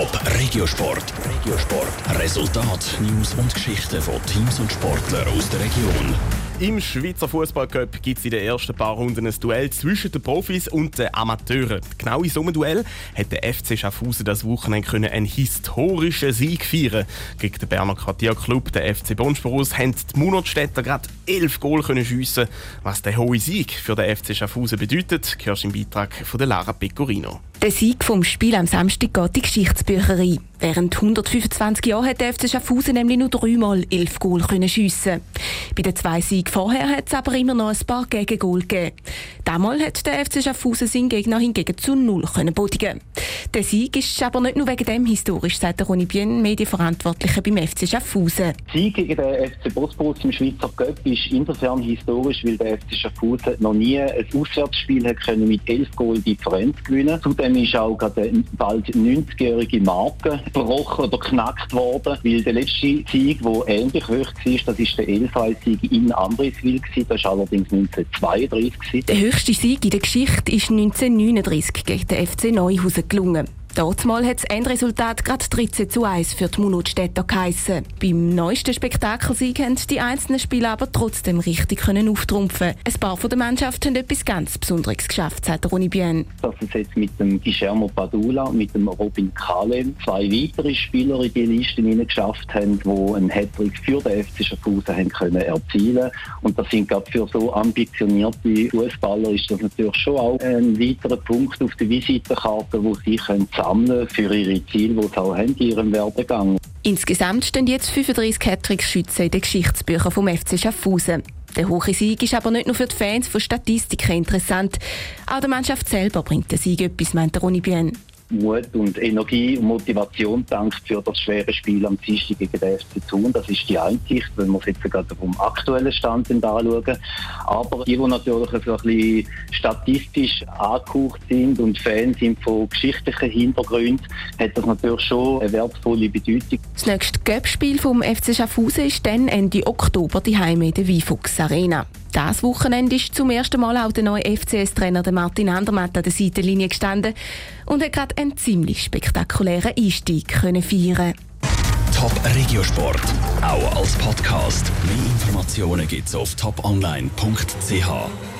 Top Regiosport. Regiosport. Resultat, News und Geschichten von Teams und Sportlern aus der Region. Im Schweizer Fußballcup gibt es in den ersten paar Runden ein Duell zwischen den Profis und den Amateuren. Genau in so einem Duell hat der FC Schaffhausen das Wochenende einen historischen Sieg feiern Gegen den Berner Quartierclub, den FC Bonsporus, haben die Munotstädter gerade elf Goal können schiessen. Was der hohe Sieg für den FC Schaffhausen bedeutet, hörst im Beitrag von Lara Pecorino. Der Sieg vom Spiel am Samstag geht die Geschichtsbücherei. Während 125 Jahren hat der FC Schaffhausen nämlich nur dreimal elf Goal schiessen. Bei den zwei Siegen vorher hat es aber immer noch ein paar Gegengol gegeben. Damals hat der FC Schaffhausen seinen Gegner hingegen zu null können bodigen. Der Sieg ist aber nicht nur wegen dem historisch, sagt der Ronny Bien, Medienverantwortlicher beim FC Schaffhausen. Sieg gegen den FC Bosporus im Schweizer Cup ist insofern historisch, weil der FC Schaffhausen noch nie ein Auswärtsspiel hat können mit elf Goal Differenz gewinnen. Zudem ist auch gerade bald 90-jährige Marke gebrochen oder knackt worden, weil der letzte Sieg, der ähnlich hoch war, das ist der Elfei-Sieg in Andreswil Das war allerdings 1932 Der höchste Sieg in der Geschichte ist 1939 gegen den FC Neuhausen gelungen. Mal hat das Endresultat gerade 13 zu 1 für die Munotstädter geheissen. Beim neuesten Spektakelsieg haben die einzelnen Spieler aber trotzdem richtig können auftrumpfen. Ein paar von der Mannschaft haben etwas ganz Besonderes geschafft, sagt Ronny Bien. Dass es jetzt mit dem Guillermo Padula, mit dem Robin Kalem zwei weitere Spieler in die Liste geschafft haben, die einen Hattrick für den FC Schaffhausen haben können erzielen Und das sind gerade für so ambitionierte Fußballer ist das natürlich schon auch ein weiterer Punkt auf der Visitenkarte, wo sie können sammeln für ihre Ziele, die sie auch haben in ihrem Werdegang. Insgesamt stehen jetzt 35 Hattrick-Schützen in den Geschichtsbüchern vom FC Schaffhausen. Der hohe Sieg ist aber nicht nur für die Fans von Statistiken interessant. Auch der Mannschaft selber bringt der Sieg etwas, meint Ronny Bien. Mut und Energie und Motivation dankt für das schwere Spiel am Dienstag gegen den FC Thun. Das ist die Einsicht, wenn wir jetzt gerade vom aktuellen Stand anschauen. Aber die, die natürlich ein bisschen statistisch angehaucht sind und Fans sind von geschichtlichen Hintergründen, hat das natürlich schon eine wertvolle Bedeutung. Das nächste Göppspiel vom FC Schaffhausen ist dann Ende Oktober die Heime in der Wiefuchs Arena. Das Wochenende ist zum ersten Mal auch der neue FCS-Trainer Martin Andermatt an der Seitenlinie gestanden und hat gerade einen ziemlich spektakulären Einstieg können feiern. Top Regiosport, auch als Podcast. Mehr Informationen gibt's auf toponline.ch.